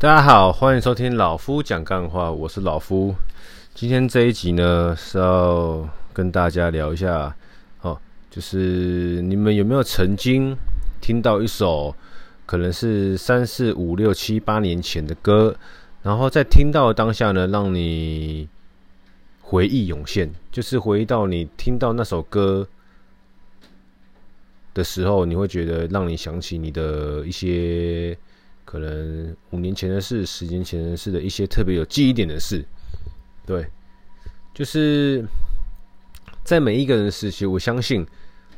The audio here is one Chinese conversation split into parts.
大家好，欢迎收听老夫讲干话，我是老夫。今天这一集呢是要跟大家聊一下，哦，就是你们有没有曾经听到一首可能是三四五六七八年前的歌，然后在听到的当下呢，让你回忆涌现，就是回忆到你听到那首歌的时候，你会觉得让你想起你的一些。可能五年前的事，十年前的事的一些特别有记忆点的事，对，就是在每一个人时期，我相信，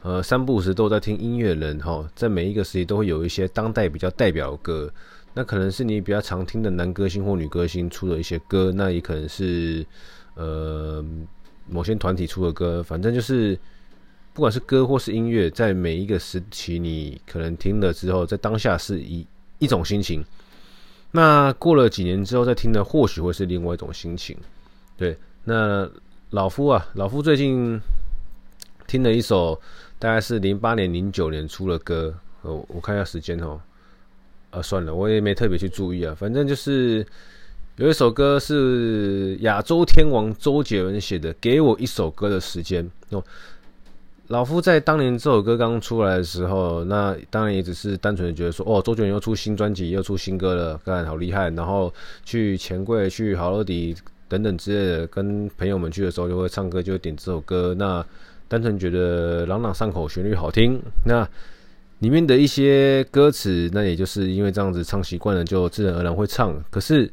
呃，三不五时都在听音乐人哈，在每一个时期都会有一些当代比较代表的歌，那可能是你比较常听的男歌星或女歌星出的一些歌，那也可能是呃某些团体出的歌，反正就是不管是歌或是音乐，在每一个时期你可能听了之后，在当下是以。一种心情，那过了几年之后再听呢，或许会是另外一种心情。对，那老夫啊，老夫最近听了一首，大概是零八年、零九年出的歌。我我看一下时间哦，啊，算了，我也没特别去注意啊。反正就是有一首歌是亚洲天王周杰伦写的，《给我一首歌的时间》哦。老夫在当年这首歌刚出来的时候，那当然也只是单纯的觉得说，哦，周杰伦又出新专辑，又出新歌了，干好厉害。然后去钱柜、去好乐迪等等之类的，跟朋友们去的时候就会唱歌，就会点这首歌。那单纯觉得朗朗上口，旋律好听。那里面的一些歌词，那也就是因为这样子唱习惯了，就自然而然会唱。可是，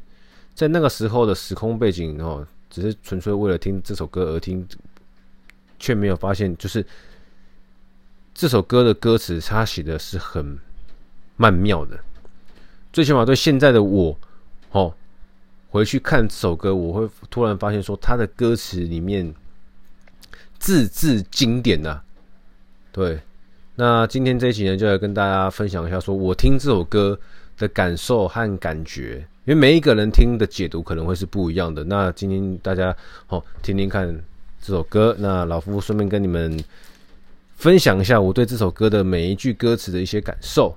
在那个时候的时空背景哦，只是纯粹为了听这首歌而听，却没有发现就是。这首歌的歌词，他写的是很曼妙的。最起码对现在的我，哦，回去看这首歌，我会突然发现说，他的歌词里面字字经典呐。对，那今天这一集呢，就来跟大家分享一下，说我听这首歌的感受和感觉，因为每一个人听的解读可能会是不一样的。那今天大家哦，听听看这首歌，那老夫顺便跟你们。分享一下我对这首歌的每一句歌词的一些感受，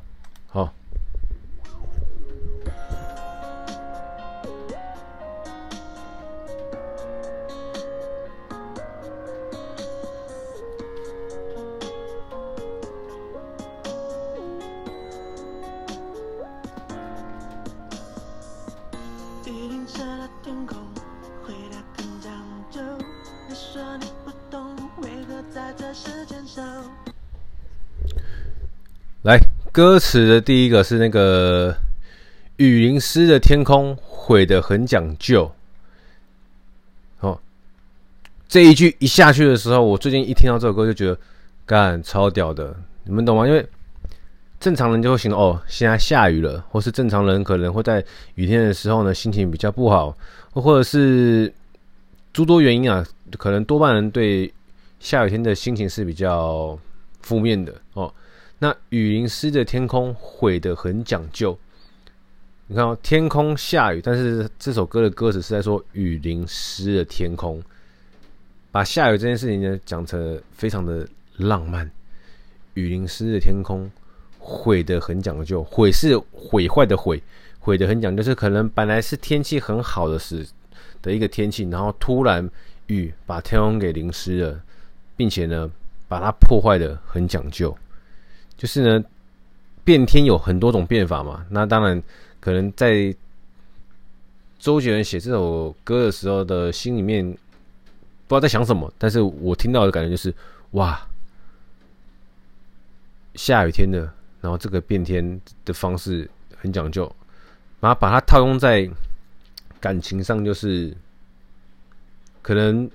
歌词的第一个是那个雨淋湿的天空，毁得很讲究。哦，这一句一下去的时候，我最近一听到这首歌就觉得，干超屌的，你们懂吗？因为正常人就会想哦，现在下雨了，或是正常人可能会在雨天的时候呢，心情比较不好，或者是诸多原因啊，可能多半人对下雨天的心情是比较负面的哦。那雨淋湿的天空毁得很讲究，你看哦，天空下雨，但是这首歌的歌词是在说雨淋湿的天空，把下雨这件事情呢讲成非常的浪漫。雨淋湿的天空毁得很讲究，毁是毁坏的毁，毁得很讲究，是可能本来是天气很好的时的一个天气，然后突然雨把天空给淋湿了，并且呢把它破坏的很讲究。就是呢，变天有很多种变法嘛。那当然，可能在周杰伦写这首歌的时候的心里面，不知道在想什么。但是我听到的感觉就是，哇，下雨天的，然后这个变天的方式很讲究，然后把它套用在感情上，就是可能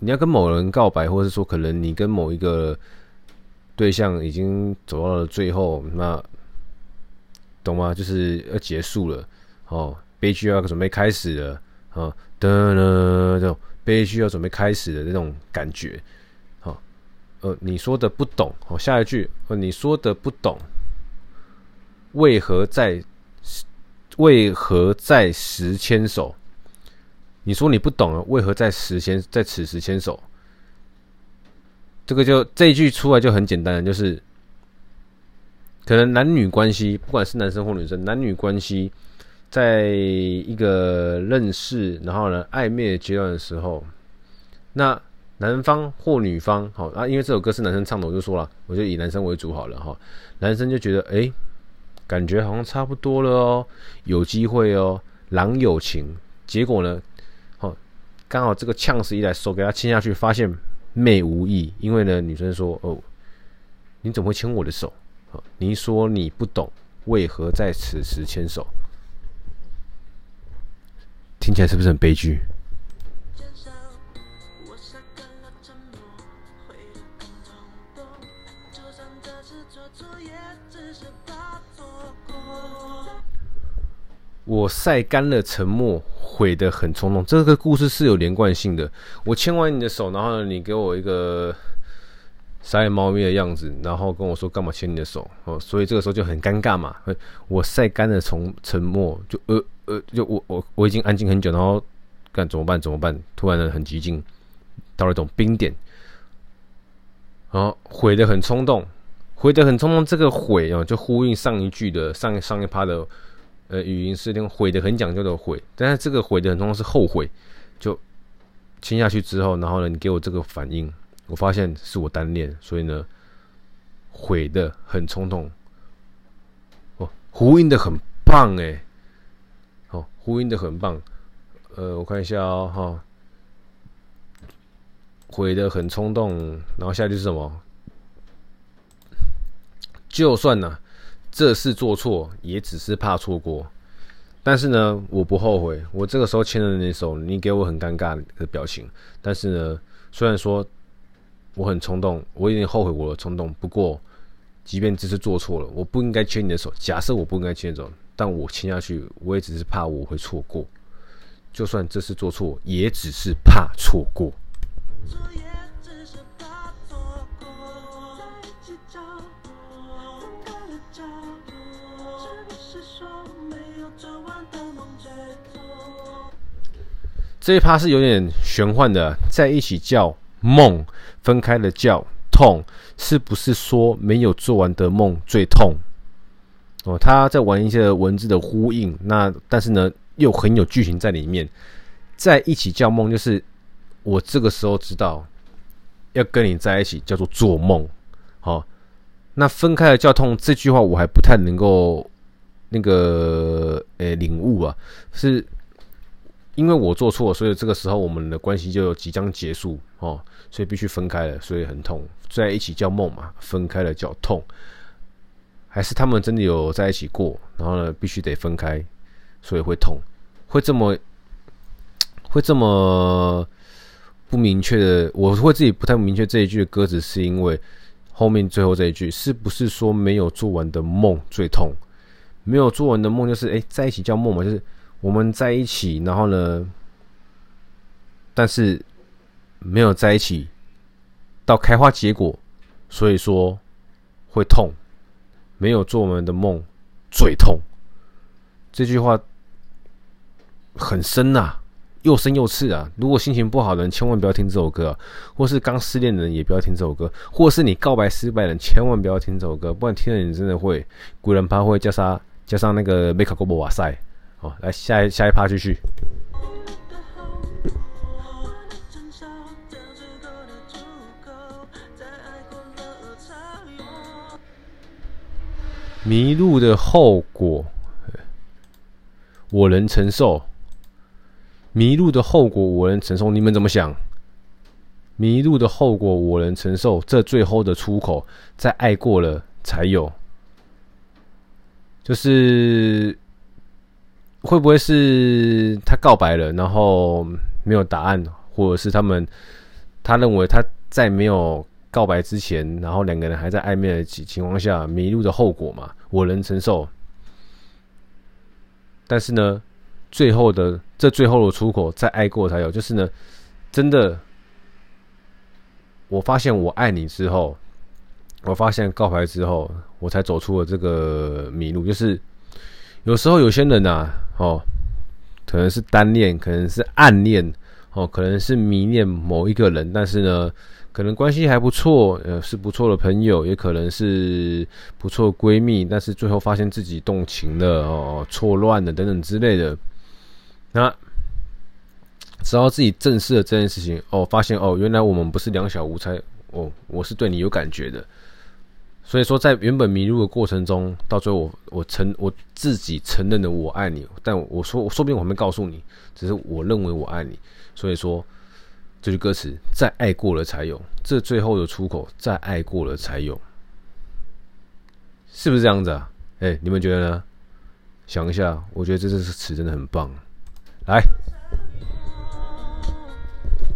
你要跟某人告白，或者是说，可能你跟某一个。对象已经走到了最后，那懂吗？就是要结束了，哦，悲剧要准备开始了，啊，噔噔，这种悲剧要准备开始的那种感觉，好，呃，你说的不懂，好，下一句，呃，你说的不懂，为何在为何在时牵手？你说你不懂了，为何在时牵在此时牵手？这个就这一句出来就很简单，就是可能男女关系，不管是男生或女生，男女关系在一个认识，然后呢暧昧的阶段的时候，那男方或女方，好啊，因为这首歌是男生唱的，我就说了，我就以男生为主好了哈。男生就觉得，哎，感觉好像差不多了哦，有机会哦，郎有情。结果呢，好，刚好这个呛死一来，手给他牵下去，发现妹无意，因为呢，女生说，哦，你怎么会牵我的手？好，你说你不懂，为何在此时牵手？听起来是不是很悲剧？我晒干了沉默，悔得很冲动。这个故事是有连贯性的。我牵完你的手，然后呢，你给我一个傻眼猫咪的样子，然后跟我说干嘛牵你的手？哦，所以这个时候就很尴尬嘛。我晒干了从沉默，就呃。呃，就我我我已经安静很久，然后干怎么办？怎么办？突然的很激进，到了一种冰点，然后悔得很冲动，悔得很冲动。这个悔啊，就呼应上一句的上上一趴的呃语音是那种悔的很讲究的悔，但是这个悔的很冲动是后悔。就亲下去之后，然后呢，你给我这个反应，我发现是我单恋，所以呢，悔的很冲动。哦，呼应的很棒诶。呼应的很棒，呃，我看一下哦，哈，悔的很冲动，然后下句是什么？就算呢、这事做错，也只是怕错过。但是呢，我不后悔。我这个时候牵了你的手，你给我很尴尬的表情。但是呢，虽然说我很冲动，我有点后悔我的冲动。不过，即便这次做错了，我不应该牵你的手。假设我不应该牵走。但我亲下去，我也只是怕我会错过。就算这次做错，也只是怕错过。这一趴是有点玄幻的，在一起叫梦，分开了叫痛，是不是说没有做完的梦最痛？哦，他在玩一些文字的呼应，那但是呢，又很有剧情在里面。在一起叫梦，就是我这个时候知道要跟你在一起叫做做梦。好，那分开了叫痛这句话，我还不太能够那个诶领悟啊，是因为我做错，所以这个时候我们的关系就即将结束哦，所以必须分开了，所以很痛。在一起叫梦嘛，分开了叫痛。还是他们真的有在一起过，然后呢，必须得分开，所以会痛，会这么，会这么不明确的。我会自己不太明确这一句的歌词，是因为后面最后这一句，是不是说没有做完的梦最痛？没有做完的梦就是，哎，在一起叫梦嘛，就是我们在一起，然后呢，但是没有在一起到开花结果，所以说会痛。没有做我们的梦最痛，这句话很深呐、啊，又深又刺啊！如果心情不好的人，千万不要听这首歌、或是刚失恋的人，也不要听这首歌；或是你告白失败的人，千万不要听这首歌，不然听了你真的会古人趴会叫啥加上那个梅卡哥博瓦塞。好，来下一下一趴继续。迷路的后果，我能承受。迷路的后果，我能承受。你们怎么想？迷路的后果，我能承受。这最后的出口，在爱过了才有。就是会不会是他告白了，然后没有答案，或者是他们他认为他在没有。告白之前，然后两个人还在暧昧的情情况下迷路的后果嘛，我能承受。但是呢，最后的这最后的出口，在爱过才有。就是呢，真的，我发现我爱你之后，我发现告白之后，我才走出了这个迷路。就是有时候有些人呐、啊，哦，可能是单恋，可能是暗恋。哦，可能是迷恋某一个人，但是呢，可能关系还不错，呃，是不错的朋友，也可能是不错闺蜜，但是最后发现自己动情了，哦，错乱了等等之类的。那只要自己正视了这件事情，哦，发现哦，原来我们不是两小无猜，哦，我是对你有感觉的。所以说，在原本迷路的过程中，到最后我我承我自己承认了我爱你，但我说我说不定我还没告诉你，只是我认为我爱你。所以说，这句歌词，再爱过了才有，这最后的出口，再爱过了才有，是不是这样子啊？哎、你们觉得呢？想一下，我觉得这这词真的很棒。来，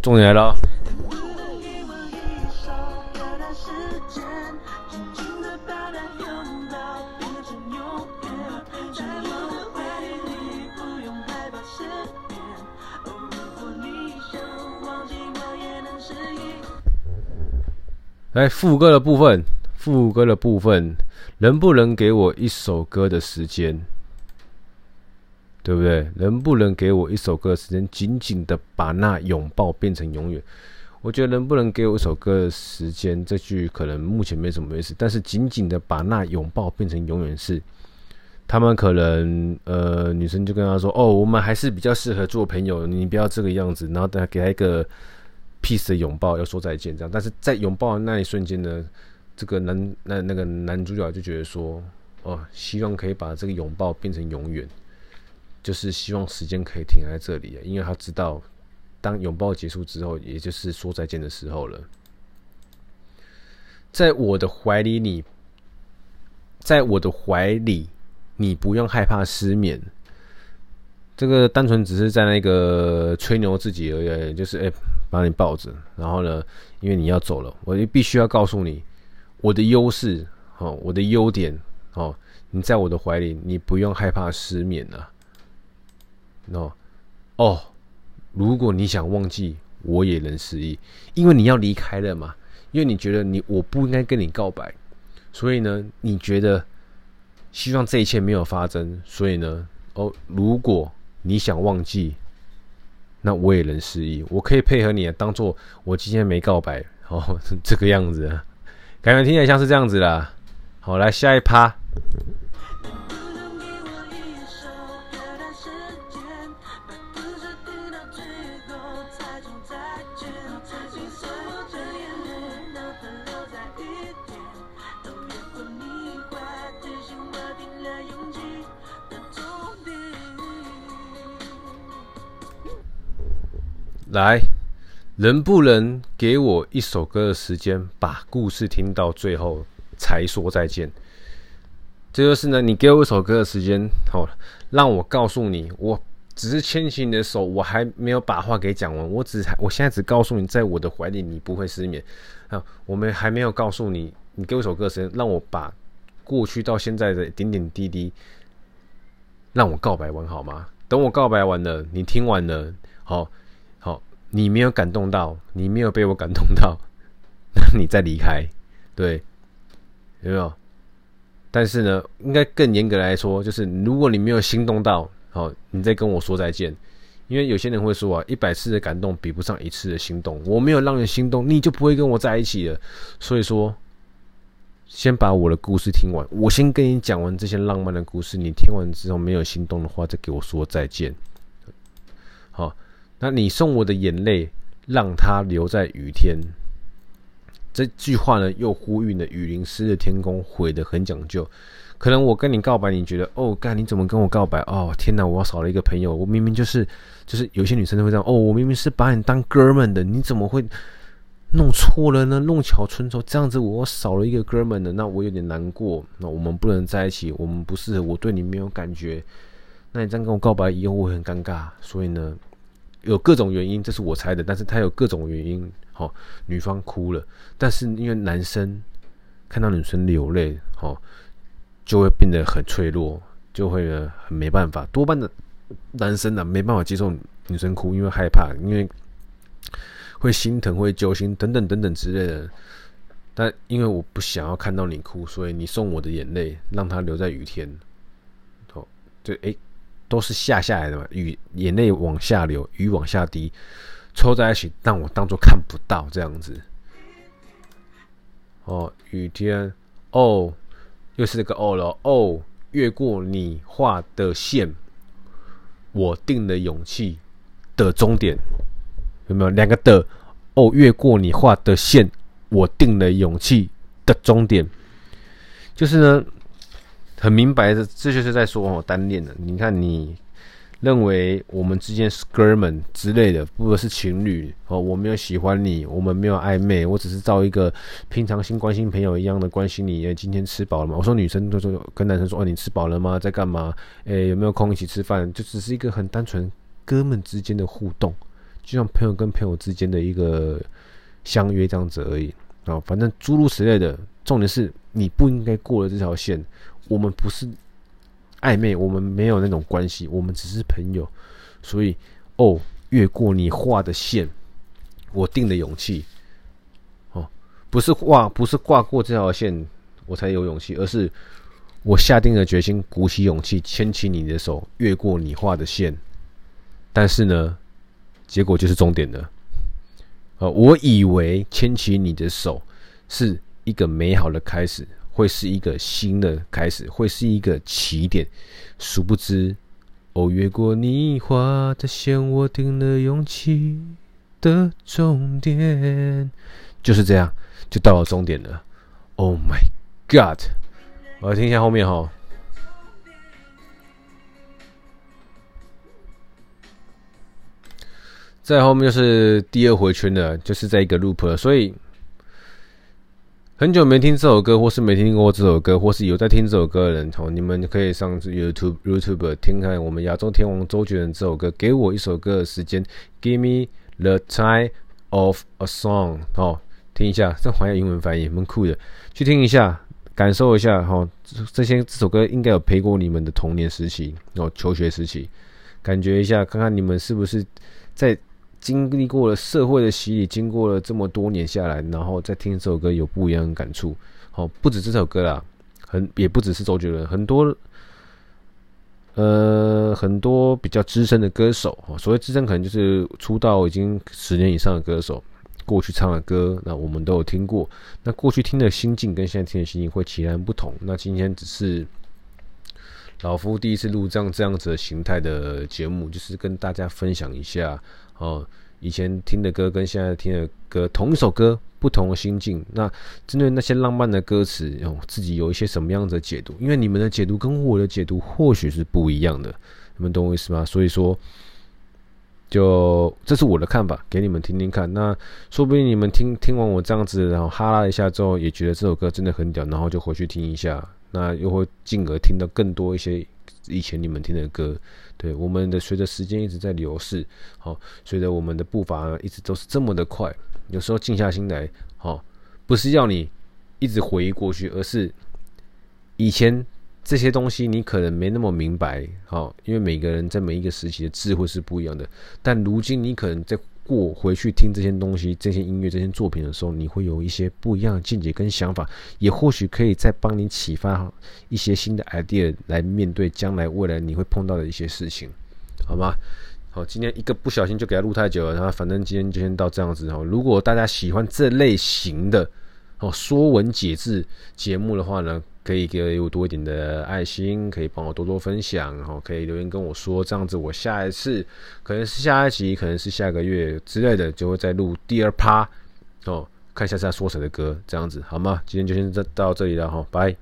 重点来了。来副歌的部分，副歌的部分，能不能给我一首歌的时间？对不对？能不能给我一首歌的时间，紧紧的把那拥抱变成永远？我觉得能不能给我一首歌的时间，这句可能目前没什么意思，但是紧紧的把那拥抱变成永远是，他们可能呃，女生就跟他说：“哦，我们还是比较适合做朋友，你不要这个样子。”然后等他给他一个。peace 的拥抱，要说再见，这样。但是在拥抱的那一瞬间呢，这个男那那个男主角就觉得说，哦，希望可以把这个拥抱变成永远，就是希望时间可以停在这里，因为他知道，当拥抱结束之后，也就是说再见的时候了。在我的怀里，你，在我的怀里，你不用害怕失眠。这个单纯只是在那个吹牛自己而已，就是哎。把你抱着，然后呢，因为你要走了，我就必须要告诉你我的优势，哦，我的优点，哦，你在我的怀里，你不用害怕失眠了，哦，哦，如果你想忘记，我也能失忆，因为你要离开了嘛，因为你觉得你我不应该跟你告白，所以呢，你觉得希望这一切没有发生，所以呢，哦，如果你想忘记。那我也能失忆，我可以配合你，当做我今天没告白哦，这个样子，感觉听起来像是这样子啦。好，来下一趴。来，能不能给我一首歌的时间，把故事听到最后才说再见？这就是呢，你给我一首歌的时间，好，让我告诉你，我只是牵起你的手，我还没有把话给讲完，我只我现在只告诉你，在我的怀里你不会失眠啊，我们还没有告诉你，你给我一首歌的时间，让我把过去到现在的点点滴滴，让我告白完好吗？等我告白完了，你听完了，好。你没有感动到，你没有被我感动到，那你再离开，对，有没有？但是呢，应该更严格来说，就是如果你没有心动到，好，你再跟我说再见，因为有些人会说啊，一百次的感动比不上一次的心动，我没有让你心动，你就不会跟我在一起了。所以说，先把我的故事听完，我先跟你讲完这些浪漫的故事，你听完之后没有心动的话，再给我说再见，好。那你送我的眼泪，让它留在雨天。这句话呢，又呼应了雨淋湿的天空，毁得很讲究。可能我跟你告白，你觉得哦，干你怎么跟我告白？哦，天哪，我要少了一个朋友。我明明就是，就是有些女生都会这样。哦，我明明是把你当哥们的，你怎么会弄错了呢？弄巧成拙，这样子我少了一个哥们的，那我有点难过。那我们不能在一起，我们不适合，我对你没有感觉。那你这样跟我告白以后，我会很尴尬。所以呢。有各种原因，这是我猜的，但是他有各种原因，好，女方哭了，但是因为男生看到女生流泪，好，就会变得很脆弱，就会很没办法。多半的男生呢，没办法接受女生哭，因为害怕，因为会心疼，会揪心，等等等等之类的。但因为我不想要看到你哭，所以你送我的眼泪，让它留在雨天。好，就诶。都是下下来的嘛，雨眼泪往下流，雨往下滴，凑在一起，让我当做看不到这样子。哦，雨天，哦，又是这个哦了，哦，越过你画的线，我定了勇气的终点，有没有两个的？哦，越过你画的线，我定了勇气的终点，就是呢，很明白的，这就是在说哦，单恋的。你看你。认为我们之间是哥们之类的，不是情侣哦。我没有喜欢你，我们没有暧昧，我只是照一个平常心关心朋友一样的关心你。诶，今天吃饱了吗？我说女生都说跟男生说，哦，你吃饱了吗？在干嘛？诶，有没有空一起吃饭？就只是一个很单纯哥们之间的互动，就像朋友跟朋友之间的一个相约这样子而已啊。反正诸如此类的，重点是你不应该过了这条线。我们不是。暧昧，我们没有那种关系，我们只是朋友，所以哦，越过你画的线，我定的勇气，哦，不是挂，不是挂过这条线，我才有勇气，而是我下定了决心，鼓起勇气，牵起你的手，越过你画的线，但是呢，结果就是终点了，呃，我以为牵起你的手是一个美好的开始。会是一个新的开始，会是一个起点。殊不知，哦，越过你画的线，我定了勇气的终点，就是这样，就到了终点了。Oh my God！我要听一下后面哈，在后面就是第二回圈了，就是在一个 loop 了，所以。很久没听这首歌，或是没听过这首歌，或是有在听这首歌的人，哦，你们可以上 YouTube YouTube 听看我们亚洲天王周杰伦这首歌。给我一首歌的时间，Give me the time of a song。哦，听一下，这好像英文翻译，蛮酷的，去听一下，感受一下。哈，这些这首歌应该有陪过你们的童年时期，哦，求学时期，感觉一下，看看你们是不是在。经历过了社会的洗礼，经过了这么多年下来，然后再听这首歌有不一样的感触。好，不止这首歌啦，很也不只是周杰伦，很多呃很多比较资深的歌手，所谓资深可能就是出道已经十年以上的歌手，过去唱的歌，那我们都有听过。那过去听的心境跟现在听的心境会截然不同。那今天只是老夫第一次录这样这样子的形态的节目，就是跟大家分享一下。哦，以前听的歌跟现在听的歌，同一首歌，不同的心境。那针对那些浪漫的歌词，哦，自己有一些什么样的解读？因为你们的解读跟我的解读或许是不一样的，你们懂我意思吗？所以说，就这是我的看法，给你们听听看。那说不定你们听听完我这样子，然后哈拉一下之后，也觉得这首歌真的很屌，然后就回去听一下，那又会进而听到更多一些。以前你们听的歌，对我们的随着时间一直在流逝，好，随着我们的步伐一直都是这么的快，有时候静下心来，好，不是要你一直回忆过去，而是以前这些东西你可能没那么明白，好，因为每个人在每一个时期的智慧是不一样的，但如今你可能在。过回去听这些东西、这些音乐、这些作品的时候，你会有一些不一样的见解跟想法，也或许可以再帮你启发一些新的 idea 来面对将来未来你会碰到的一些事情，好吗？好，今天一个不小心就给他录太久了，然后反正今天就先到这样子哦。如果大家喜欢这类型的哦说文解字节目的话呢，可以给我多一点的爱心，可以帮我多多分享，然后可以留言跟我说，这样子我下一次可能是下一集，可能是下个月之类的，就会再录第二趴哦，看一下是他说谁的歌，这样子好吗？今天就先到这里了哈，拜。